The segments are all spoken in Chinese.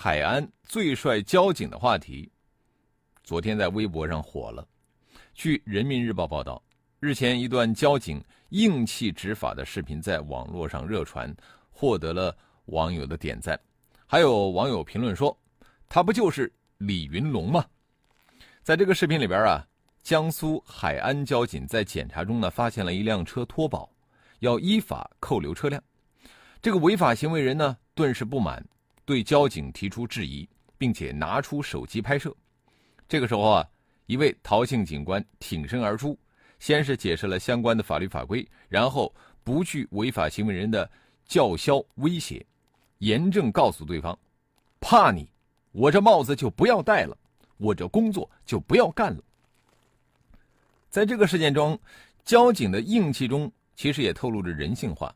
海安最帅交警的话题，昨天在微博上火了。据人民日报报道。日前，一段交警硬气执法的视频在网络上热传，获得了网友的点赞。还有网友评论说：“他不就是李云龙吗？”在这个视频里边啊，江苏海安交警在检查中呢，发现了一辆车脱保，要依法扣留车辆。这个违法行为人呢，顿时不满，对交警提出质疑，并且拿出手机拍摄。这个时候啊，一位陶姓警官挺身而出。先是解释了相关的法律法规，然后不惧违法行为人的叫嚣威胁，严正告诉对方：“怕你，我这帽子就不要戴了，我这工作就不要干了。”在这个事件中，交警的硬气中其实也透露着人性化，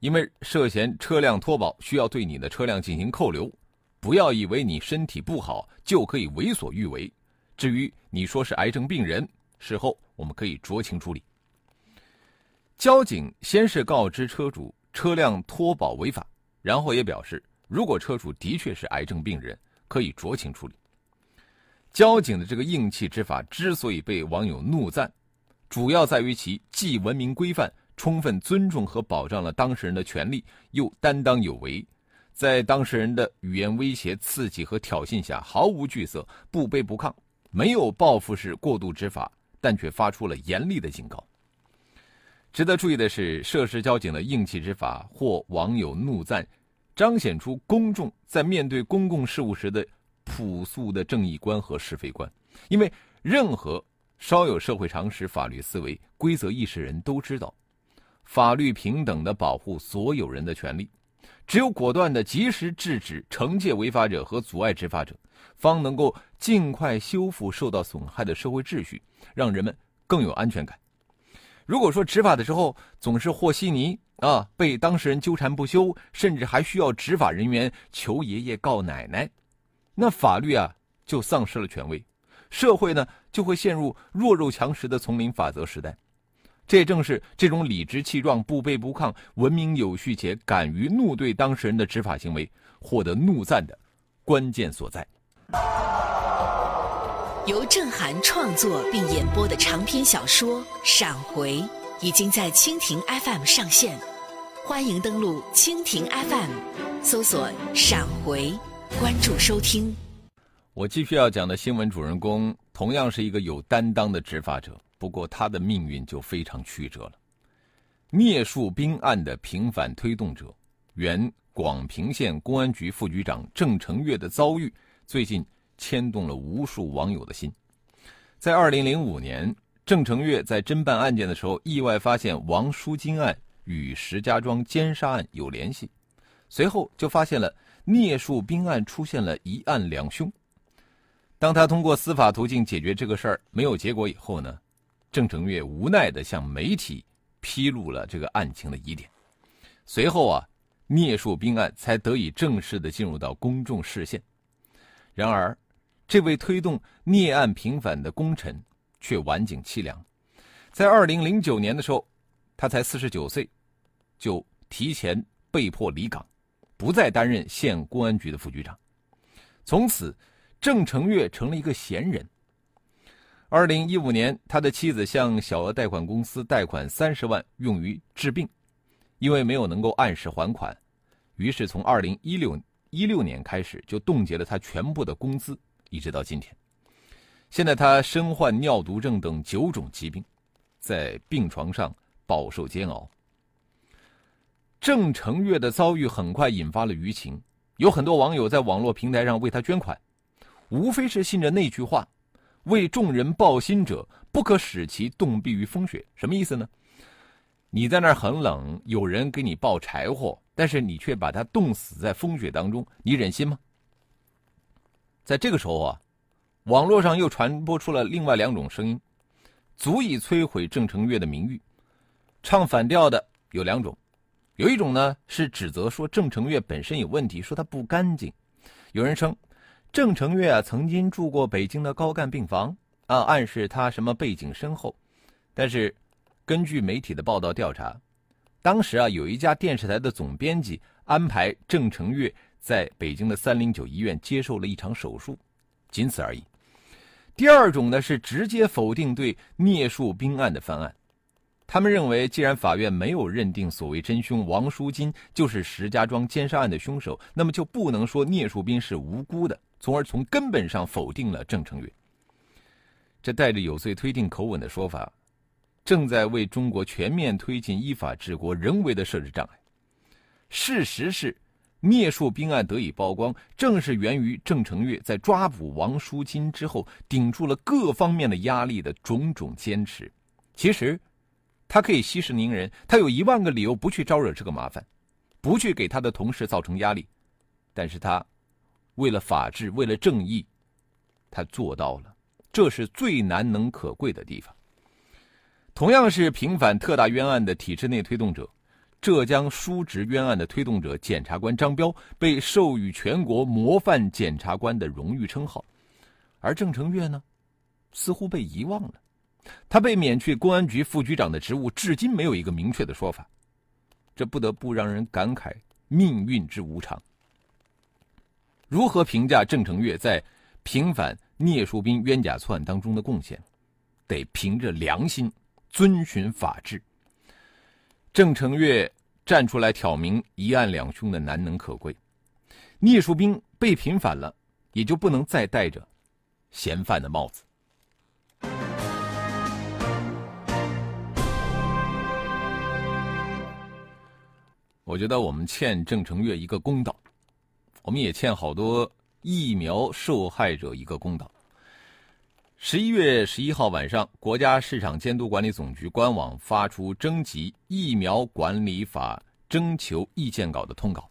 因为涉嫌车辆脱保，需要对你的车辆进行扣留。不要以为你身体不好就可以为所欲为，至于你说是癌症病人，事后。我们可以酌情处理。交警先是告知车主车辆脱保违法，然后也表示，如果车主的确是癌症病人，可以酌情处理。交警的这个硬气执法之所以被网友怒赞，主要在于其既文明规范、充分尊重和保障了当事人的权利，又担当有为，在当事人的语言威胁、刺激和挑衅下毫无惧色、不卑不亢，没有报复式过度执法。但却发出了严厉的警告。值得注意的是，涉事交警的硬气执法获网友怒赞，彰显出公众在面对公共事务时的朴素的正义观和是非观。因为任何稍有社会常识、法律思维、规则意识人都知道，法律平等的保护所有人的权利。只有果断的及时制止、惩戒违法者和阻碍执法者，方能够尽快修复受到损害的社会秩序。让人们更有安全感。如果说执法的时候总是和稀泥啊，被当事人纠缠不休，甚至还需要执法人员求爷爷告奶奶，那法律啊就丧失了权威，社会呢就会陷入弱肉强食的丛林法则时代。这正是这种理直气壮、不卑不亢、文明有序且敢于怒对当事人的执法行为获得怒赞的关键所在。由郑涵创作并演播的长篇小说《闪回》已经在蜻蜓 FM 上线，欢迎登录蜻蜓 FM，搜索“闪回”，关注收听。我继续要讲的新闻主人公，同样是一个有担当的执法者，不过他的命运就非常曲折了。聂树兵案的平反推动者，原广平县公安局副局长郑成月的遭遇，最近。牵动了无数网友的心。在二零零五年，郑成月在侦办案件的时候，意外发现王淑金案与石家庄奸杀案有联系，随后就发现了聂树兵案出现了一案两凶。当他通过司法途径解决这个事儿没有结果以后呢，郑成月无奈地向媒体披露了这个案情的疑点。随后啊，聂树斌案才得以正式的进入到公众视线。然而，这位推动聂案平反的功臣却晚景凄凉，在二零零九年的时候，他才四十九岁，就提前被迫离岗，不再担任县公安局的副局长。从此，郑成月成了一个闲人。二零一五年，他的妻子向小额贷款公司贷款三十万用于治病，因为没有能够按时还款，于是从二零一六一六年开始就冻结了他全部的工资。一直到今天，现在他身患尿毒症等九种疾病，在病床上饱受煎熬。郑成月的遭遇很快引发了舆情，有很多网友在网络平台上为他捐款，无非是信着那句话：“为众人抱薪者，不可使其冻毙于风雪。”什么意思呢？你在那儿很冷，有人给你抱柴火，但是你却把他冻死在风雪当中，你忍心吗？在这个时候啊，网络上又传播出了另外两种声音，足以摧毁郑成月的名誉。唱反调的有两种，有一种呢是指责说郑成月本身有问题，说他不干净。有人称郑成月啊曾经住过北京的高干病房啊，暗示他什么背景深厚。但是根据媒体的报道调查，当时啊有一家电视台的总编辑安排郑成月。在北京的三零九医院接受了一场手术，仅此而已。第二种呢是直接否定对聂树斌案的翻案，他们认为，既然法院没有认定所谓真凶王淑金就是石家庄奸杀案的凶手，那么就不能说聂树斌是无辜的，从而从根本上否定了郑成月。这带着有罪推定口吻的说法，正在为中国全面推进依法治国人为的设置障碍。事实是。聂树斌案得以曝光，正是源于郑成月在抓捕王淑金之后，顶住了各方面的压力的种种坚持。其实，他可以息事宁人，他有一万个理由不去招惹这个麻烦，不去给他的同事造成压力。但是他为了法治，为了正义，他做到了，这是最难能可贵的地方。同样是平反特大冤案的体制内推动者。浙江叔侄冤案的推动者检察官张彪被授予全国模范检察官的荣誉称号，而郑成月呢，似乎被遗忘了。他被免去公安局副局长的职务，至今没有一个明确的说法。这不得不让人感慨命运之无常。如何评价郑成月在平反聂树斌冤假错案当中的贡献？得凭着良心，遵循法治。郑成月站出来挑明一案两凶的难能可贵，聂树斌被平反了，也就不能再戴着嫌犯的帽子。我觉得我们欠郑成月一个公道，我们也欠好多疫苗受害者一个公道。十一月十一号晚上，国家市场监督管理总局官网发出征集疫苗管理法征求意见稿的通稿。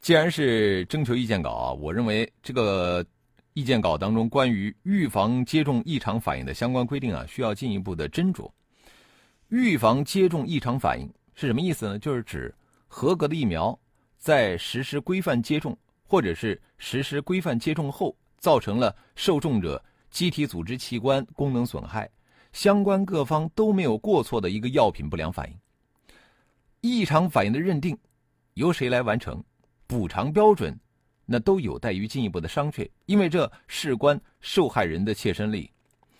既然是征求意见稿啊，我认为这个意见稿当中关于预防接种异常反应的相关规定啊，需要进一步的斟酌。预防接种异常反应是什么意思呢？就是指合格的疫苗在实施规范接种或者是实施规范接种后，造成了受众者。机体组织器官功能损害，相关各方都没有过错的一个药品不良反应。异常反应的认定由谁来完成？补偿标准那都有待于进一步的商榷，因为这事关受害人的切身利益。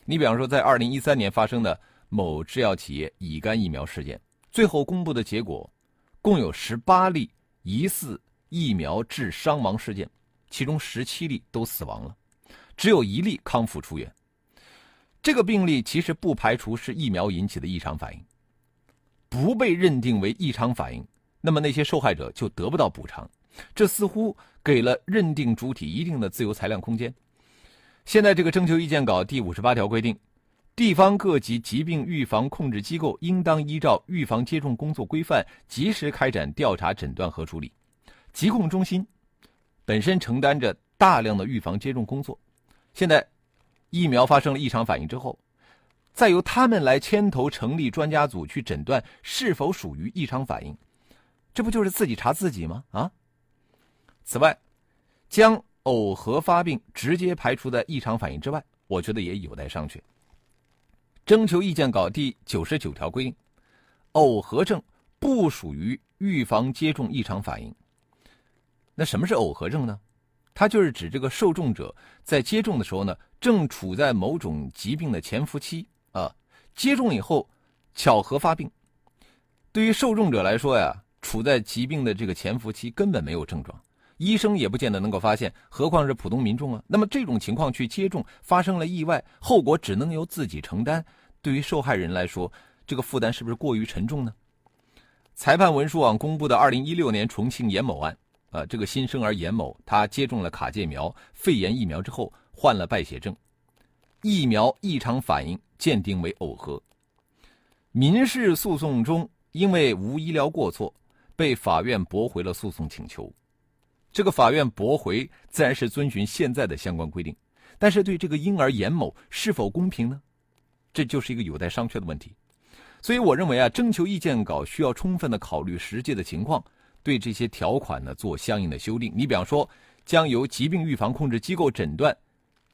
你比方说，在二零一三年发生的某制药企业乙肝疫苗事件，最后公布的结果，共有十八例疑似疫苗致伤亡事件，其中十七例都死亡了。只有一例康复出院，这个病例其实不排除是疫苗引起的异常反应，不被认定为异常反应，那么那些受害者就得不到补偿，这似乎给了认定主体一定的自由裁量空间。现在这个征求意见稿第五十八条规定，地方各级疾病预防控制机构应当依照预防接种工作规范，及时开展调查、诊断和处理。疾控中心本身承担着大量的预防接种工作。现在，疫苗发生了异常反应之后，再由他们来牵头成立专家组去诊断是否属于异常反应，这不就是自己查自己吗？啊！此外，将耦合发病直接排除在异常反应之外，我觉得也有待商榷。征求意见稿第九十九条规定，耦合症不属于预防接种异常反应。那什么是耦合症呢？它就是指这个受众者在接种的时候呢，正处在某种疾病的潜伏期啊，接种以后巧合发病。对于受众者来说呀，处在疾病的这个潜伏期，根本没有症状，医生也不见得能够发现，何况是普通民众啊。那么这种情况去接种，发生了意外，后果只能由自己承担。对于受害人来说，这个负担是不是过于沉重呢？裁判文书网公布的二零一六年重庆严某案。呃，这个新生儿严某，他接种了卡介苗肺炎疫苗之后患了败血症，疫苗异常反应鉴定为耦合。民事诉讼中，因为无医疗过错，被法院驳回了诉讼请求。这个法院驳回自然是遵循现在的相关规定，但是对这个婴儿严某是否公平呢？这就是一个有待商榷的问题。所以我认为啊，征求意见稿需要充分的考虑实际的情况，对这些条款呢做相应的修订。你比方说，将由疾病预防控制机构诊断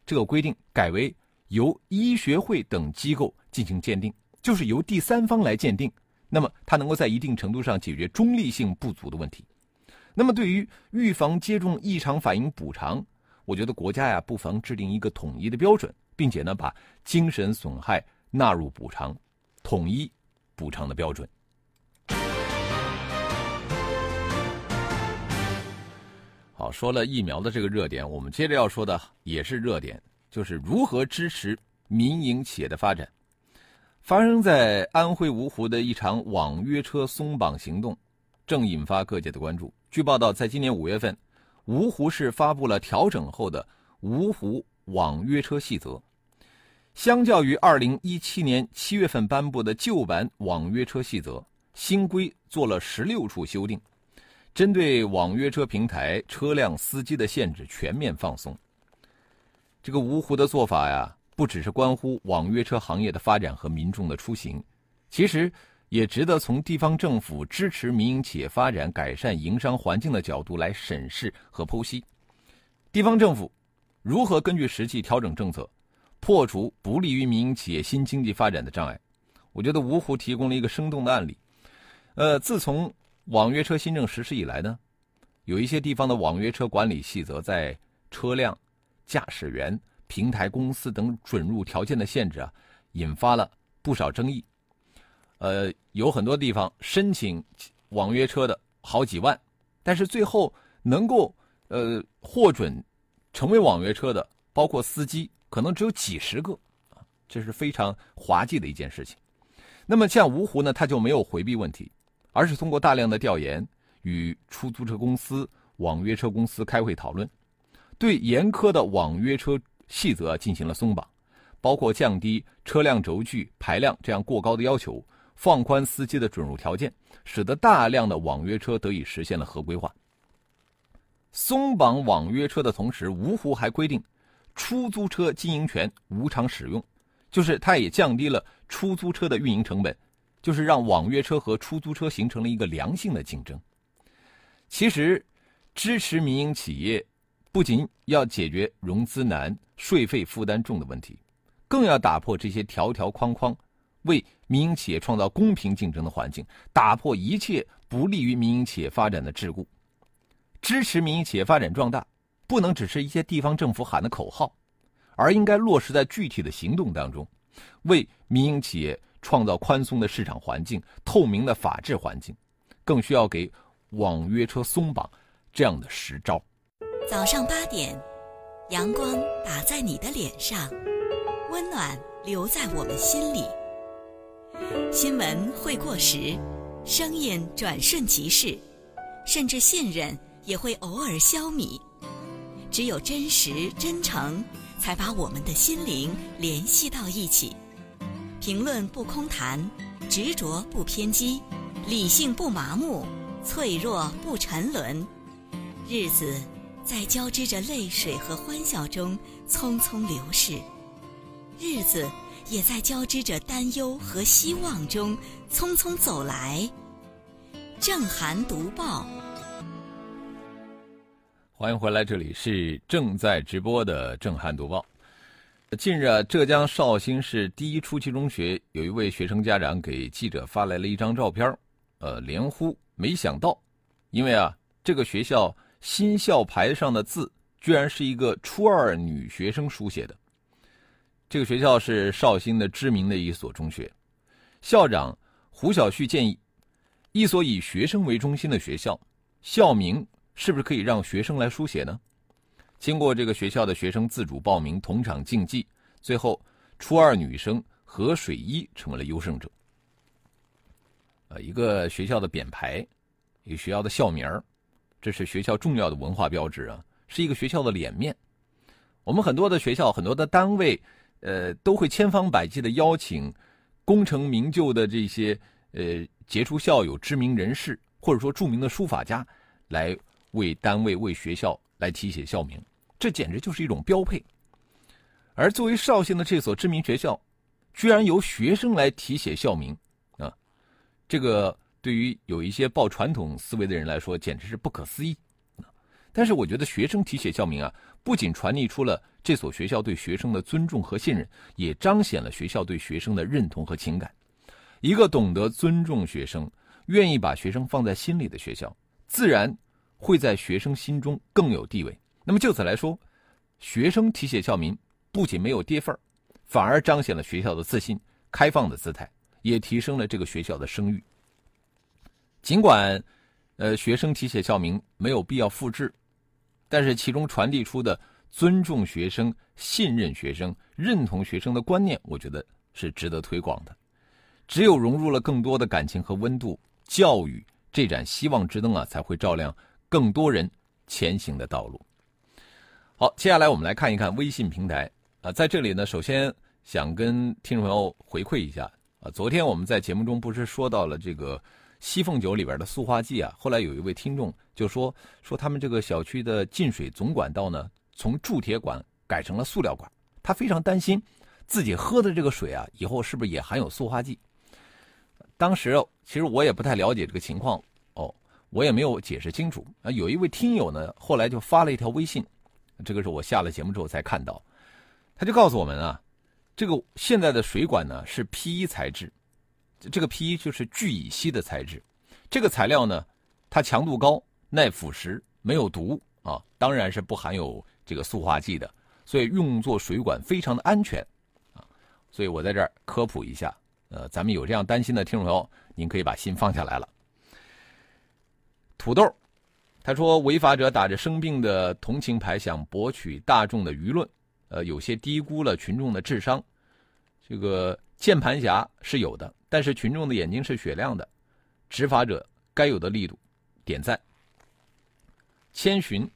这个规定改为由医学会等机构进行鉴定，就是由第三方来鉴定。那么它能够在一定程度上解决中立性不足的问题。那么对于预防接种异常反应补偿，我觉得国家呀不妨制定一个统一的标准，并且呢把精神损害纳入补偿。统一补偿的标准。好，说了疫苗的这个热点，我们接着要说的也是热点，就是如何支持民营企业的发展。发生在安徽芜湖的一场网约车松绑行动，正引发各界的关注。据报道，在今年五月份，芜湖市发布了调整后的《芜湖网约车细则》。相较于二零一七年七月份颁布的旧版网约车细则，新规做了十六处修订，针对网约车平台车辆司机的限制全面放松。这个芜湖的做法呀，不只是关乎网约车行业的发展和民众的出行，其实也值得从地方政府支持民营企业发展、改善营商环境的角度来审视和剖析。地方政府如何根据实际调整政策？破除不利于民营企业新经济发展的障碍，我觉得芜湖提供了一个生动的案例。呃，自从网约车新政实施以来呢，有一些地方的网约车管理细则在车辆、驾驶员、平台公司等准入条件的限制啊，引发了不少争议。呃，有很多地方申请网约车的好几万，但是最后能够呃获准成为网约车的，包括司机。可能只有几十个，这是非常滑稽的一件事情。那么像芜湖呢，他就没有回避问题，而是通过大量的调研，与出租车公司、网约车公司开会讨论，对严苛的网约车细则进行了松绑，包括降低车辆轴距排量这样过高的要求，放宽司机的准入条件，使得大量的网约车得以实现了合规化。松绑网约车的同时，芜湖还规定。出租车经营权无偿使用，就是它也降低了出租车的运营成本，就是让网约车和出租车形成了一个良性的竞争。其实，支持民营企业，不仅要解决融资难、税费负担重的问题，更要打破这些条条框框，为民营企业创造公平竞争的环境，打破一切不利于民营企业发展的桎梏，支持民营企业发展壮大。不能只是一些地方政府喊的口号，而应该落实在具体的行动当中，为民营企业创造宽松的市场环境、透明的法治环境，更需要给网约车松绑这样的实招。早上八点，阳光打在你的脸上，温暖留在我们心里。新闻会过时，声音转瞬即逝，甚至信任也会偶尔消弭。只有真实真诚，才把我们的心灵联系到一起。评论不空谈，执着不偏激，理性不麻木，脆弱不沉沦。日子在交织着泪水和欢笑中匆匆流逝，日子也在交织着担忧和希望中匆匆走来。正涵读报。欢迎回来，这里是正在直播的《震撼读报》。近日，浙江绍兴市第一初级中学有一位学生家长给记者发来了一张照片，呃，连呼没想到，因为啊，这个学校新校牌上的字居然是一个初二女学生书写的。这个学校是绍兴的知名的一所中学，校长胡小旭建议，一所以学生为中心的学校，校名。是不是可以让学生来书写呢？经过这个学校的学生自主报名同场竞技，最后初二女生何水一成为了优胜者。呃，一个学校的匾牌，一个学校的校名这是学校重要的文化标志啊，是一个学校的脸面。我们很多的学校、很多的单位，呃，都会千方百计的邀请功成名就的这些呃杰出校友、知名人士，或者说著名的书法家来。为单位、为学校来题写校名，这简直就是一种标配。而作为绍兴的这所知名学校，居然由学生来题写校名，啊，这个对于有一些抱传统思维的人来说，简直是不可思议。但是我觉得学生题写校名啊，不仅传递出了这所学校对学生的尊重和信任，也彰显了学校对学生的认同和情感。一个懂得尊重学生、愿意把学生放在心里的学校，自然会在学生心中更有地位。那么就此来说，学生题写校名不仅没有跌份儿，反而彰显了学校的自信、开放的姿态，也提升了这个学校的声誉。尽管，呃，学生题写校名没有必要复制。但是其中传递出的尊重学生、信任学生、认同学生的观念，我觉得是值得推广的。只有融入了更多的感情和温度，教育这盏希望之灯啊，才会照亮更多人前行的道路。好，接下来我们来看一看微信平台啊，在这里呢，首先想跟听众朋友回馈一下啊，昨天我们在节目中不是说到了这个。西凤酒里边的塑化剂啊，后来有一位听众就说说他们这个小区的进水总管道呢，从铸铁管改成了塑料管，他非常担心自己喝的这个水啊，以后是不是也含有塑化剂？当时其实我也不太了解这个情况，我也没有解释清楚啊。有一位听友呢，后来就发了一条微信，这个是我下了节目之后才看到，他就告诉我们啊，这个现在的水管呢是 P 材质。这个 P 就是聚乙烯的材质，这个材料呢，它强度高、耐腐蚀、没有毒啊，当然是不含有这个塑化剂的，所以用作水管非常的安全啊。所以我在这儿科普一下，呃，咱们有这样担心的听众朋友，您可以把心放下来了。土豆，他说违法者打着生病的同情牌，想博取大众的舆论，呃，有些低估了群众的智商。这个键盘侠是有的。但是群众的眼睛是雪亮的，执法者该有的力度，点赞。千寻，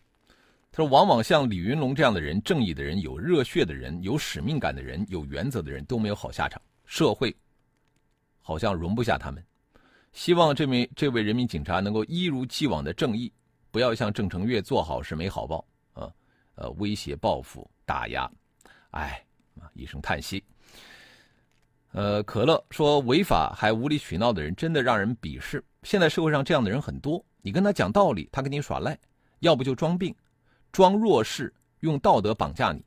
他说：“往往像李云龙这样的人，正义的人，有热血的人，有使命感的人，有原则的人，都没有好下场。社会好像容不下他们。希望这名这位人民警察能够一如既往的正义，不要像郑成月做好事没好报啊，呃，威胁报复打压。哎，啊，一声叹息。”呃，可乐说违法还无理取闹的人真的让人鄙视。现在社会上这样的人很多，你跟他讲道理，他跟你耍赖，要不就装病，装弱势，用道德绑架你。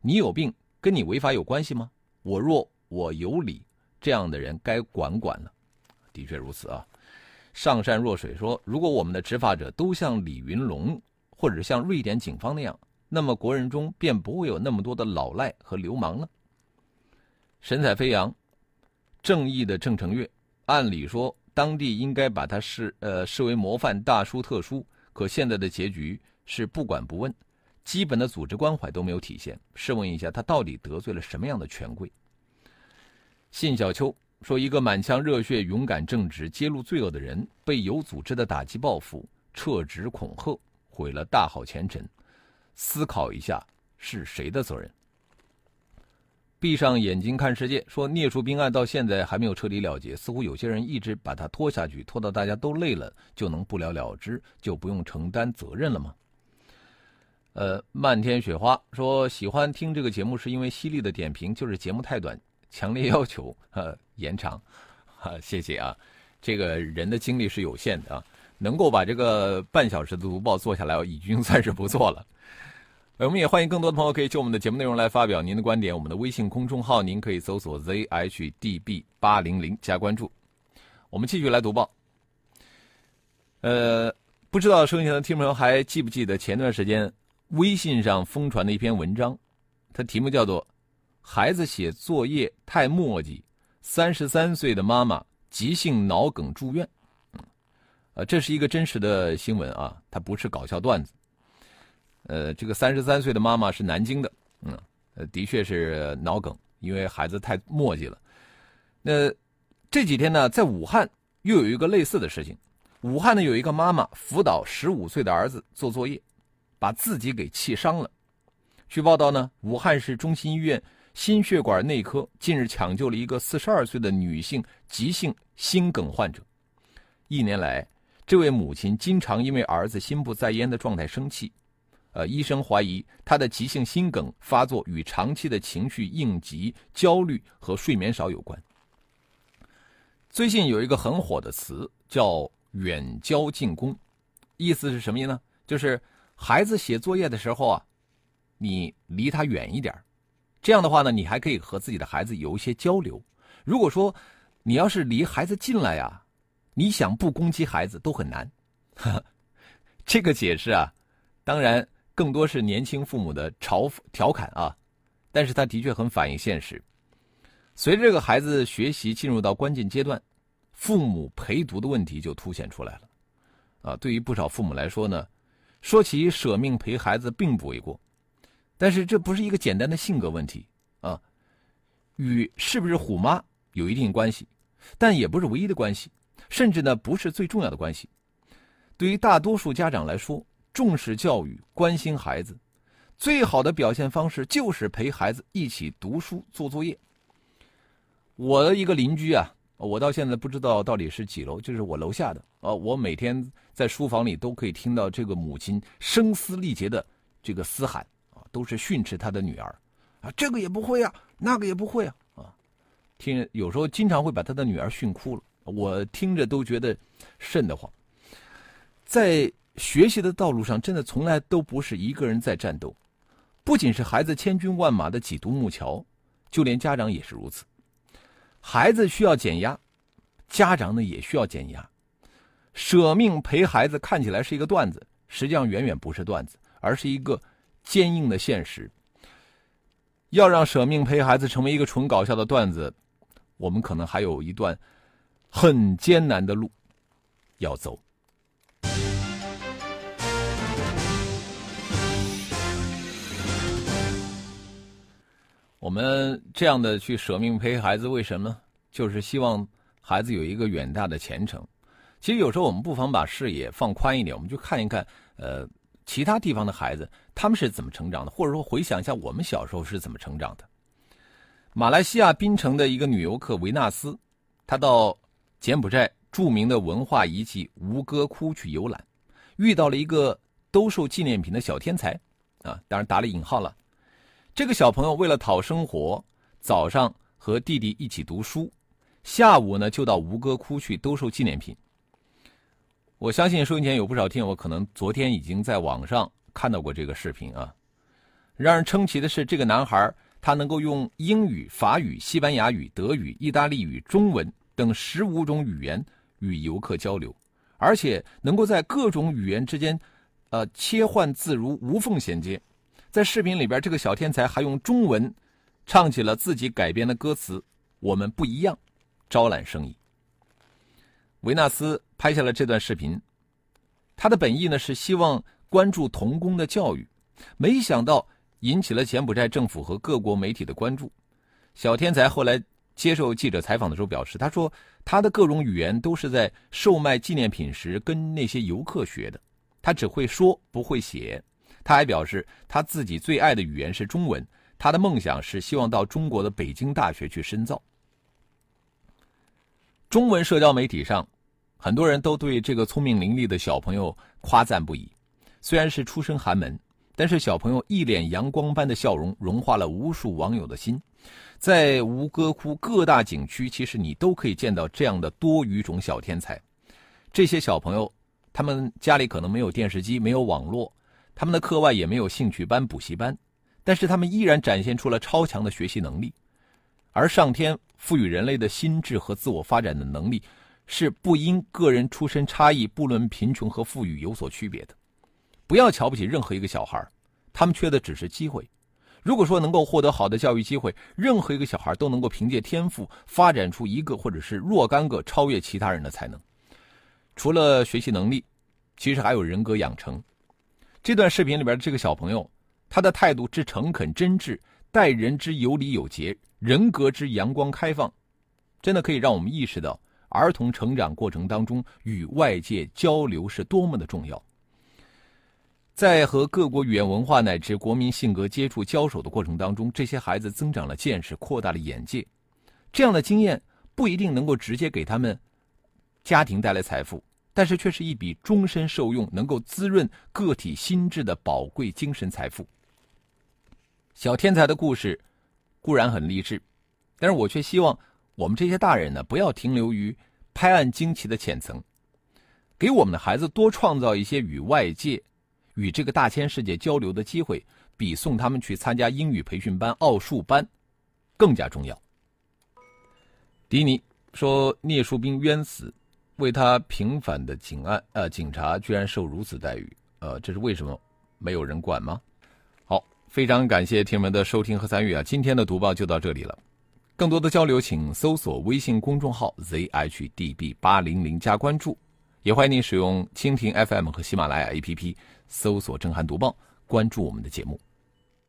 你有病，跟你违法有关系吗？我弱，我有理，这样的人该管管了。的确如此啊。上善若水说，如果我们的执法者都像李云龙或者像瑞典警方那样，那么国人中便不会有那么多的老赖和流氓了。神采飞扬，正义的郑成月，按理说当地应该把他视呃视为模范大叔特殊，可现在的结局是不管不问，基本的组织关怀都没有体现。试问一下，他到底得罪了什么样的权贵？信小秋说，一个满腔热血、勇敢正直、揭露罪恶的人，被有组织的打击报复、撤职恐吓，毁了大好前程。思考一下，是谁的责任？闭上眼睛看世界，说聂树斌案到现在还没有彻底了结，似乎有些人一直把它拖下去，拖到大家都累了，就能不了了之，就不用承担责任了吗？呃，漫天雪花说喜欢听这个节目是因为犀利的点评，就是节目太短，强烈要求呃延长，啊谢谢啊，这个人的精力是有限的啊，能够把这个半小时的读报做下来，已经算是不错了。我们也欢迎更多的朋友可以就我们的节目内容来发表您的观点。我们的微信公众号您可以搜索 zhdb 八零零加关注。我们继续来读报。呃，不知道收音机的听众朋友还记不记得前段时间微信上疯传的一篇文章？它题目叫做《孩子写作业太墨迹，三十三岁的妈妈急性脑梗住院》。嗯，呃，这是一个真实的新闻啊，它不是搞笑段子。呃，这个三十三岁的妈妈是南京的，嗯，呃，的确是脑梗，因为孩子太墨迹了。那这几天呢，在武汉又有一个类似的事情。武汉呢，有一个妈妈辅导十五岁的儿子做作业，把自己给气伤了。据报道呢，武汉市中心医院心血管内科近日抢救了一个四十二岁的女性急性心梗患者。一年来，这位母亲经常因为儿子心不在焉的状态生气。呃，医生怀疑他的急性心梗发作与长期的情绪应急、焦虑和睡眠少有关。最近有一个很火的词叫“远交近攻”，意思是什么呢？就是孩子写作业的时候啊，你离他远一点这样的话呢，你还可以和自己的孩子有一些交流。如果说你要是离孩子近了呀，你想不攻击孩子都很难。这个解释啊，当然。更多是年轻父母的嘲调侃啊，但是他的确很反映现实。随着这个孩子学习进入到关键阶段，父母陪读的问题就凸显出来了。啊，对于不少父母来说呢，说起舍命陪孩子并不为过，但是这不是一个简单的性格问题啊，与是不是虎妈有一定关系，但也不是唯一的关系，甚至呢不是最重要的关系。对于大多数家长来说。重视教育，关心孩子，最好的表现方式就是陪孩子一起读书、做作业。我的一个邻居啊，我到现在不知道到底是几楼，就是我楼下的啊。我每天在书房里都可以听到这个母亲声嘶力竭的这个嘶喊，都是训斥他的女儿啊，这个也不会啊，那个也不会啊啊。听有时候经常会把他的女儿训哭了，我听着都觉得瘆得慌。在。学习的道路上，真的从来都不是一个人在战斗，不仅是孩子千军万马的挤独木桥，就连家长也是如此。孩子需要减压，家长呢也需要减压。舍命陪孩子看起来是一个段子，实际上远远不是段子，而是一个坚硬的现实。要让舍命陪孩子成为一个纯搞笑的段子，我们可能还有一段很艰难的路要走。我们这样的去舍命陪孩子，为什么？就是希望孩子有一个远大的前程。其实有时候我们不妨把视野放宽一点，我们就看一看，呃，其他地方的孩子他们是怎么成长的，或者说回想一下我们小时候是怎么成长的。马来西亚槟城的一个女游客维纳斯，她到柬埔寨著名的文化遗迹吴哥窟去游览，遇到了一个兜售纪念品的小天才，啊，当然打了引号了。这个小朋友为了讨生活，早上和弟弟一起读书，下午呢就到吴哥窟去兜售纪念品。我相信收音前有不少听友可能昨天已经在网上看到过这个视频啊。让人称奇的是，这个男孩他能够用英语、法语、西班牙语、德语、意大利语、中文等十五种语言与游客交流，而且能够在各种语言之间，呃，切换自如，无缝衔接。在视频里边，这个小天才还用中文唱起了自己改编的歌词《我们不一样》，招揽生意。维纳斯拍下了这段视频，他的本意呢是希望关注童工的教育，没想到引起了柬埔寨政府和各国媒体的关注。小天才后来接受记者采访的时候表示：“他说他的各种语言都是在售卖纪念品时跟那些游客学的，他只会说不会写。”他还表示，他自己最爱的语言是中文。他的梦想是希望到中国的北京大学去深造。中文社交媒体上，很多人都对这个聪明伶俐的小朋友夸赞不已。虽然是出身寒门，但是小朋友一脸阳光般的笑容，融化了无数网友的心。在吴哥窟各大景区，其实你都可以见到这样的多语种小天才。这些小朋友，他们家里可能没有电视机，没有网络。他们的课外也没有兴趣班、补习班，但是他们依然展现出了超强的学习能力。而上天赋予人类的心智和自我发展的能力，是不因个人出身差异、不论贫穷和富裕有所区别的。不要瞧不起任何一个小孩，他们缺的只是机会。如果说能够获得好的教育机会，任何一个小孩都能够凭借天赋发展出一个或者是若干个超越其他人的才能。除了学习能力，其实还有人格养成。这段视频里边的这个小朋友，他的态度之诚恳真挚，待人之有礼有节，人格之阳光开放，真的可以让我们意识到儿童成长过程当中与外界交流是多么的重要。在和各国语言文化乃至国民性格接触交手的过程当中，这些孩子增长了见识，扩大了眼界。这样的经验不一定能够直接给他们家庭带来财富。但是却是一笔终身受用、能够滋润个体心智的宝贵精神财富。小天才的故事固然很励志，但是我却希望我们这些大人呢，不要停留于拍案惊奇的浅层，给我们的孩子多创造一些与外界、与这个大千世界交流的机会，比送他们去参加英语培训班、奥数班更加重要。迪尼说：“聂树斌冤死，为他平反的警案，呃，警察居然受如此待遇，呃，这是为什么？没有人管吗？”好，非常感谢听友们的收听和参与啊！今天的读报就到这里了，更多的交流请搜索微信公众号 zhdb 八零零加关注，也欢迎您使用蜻蜓 FM 和喜马拉雅 APP 搜索“正涵读报”，关注我们的节目。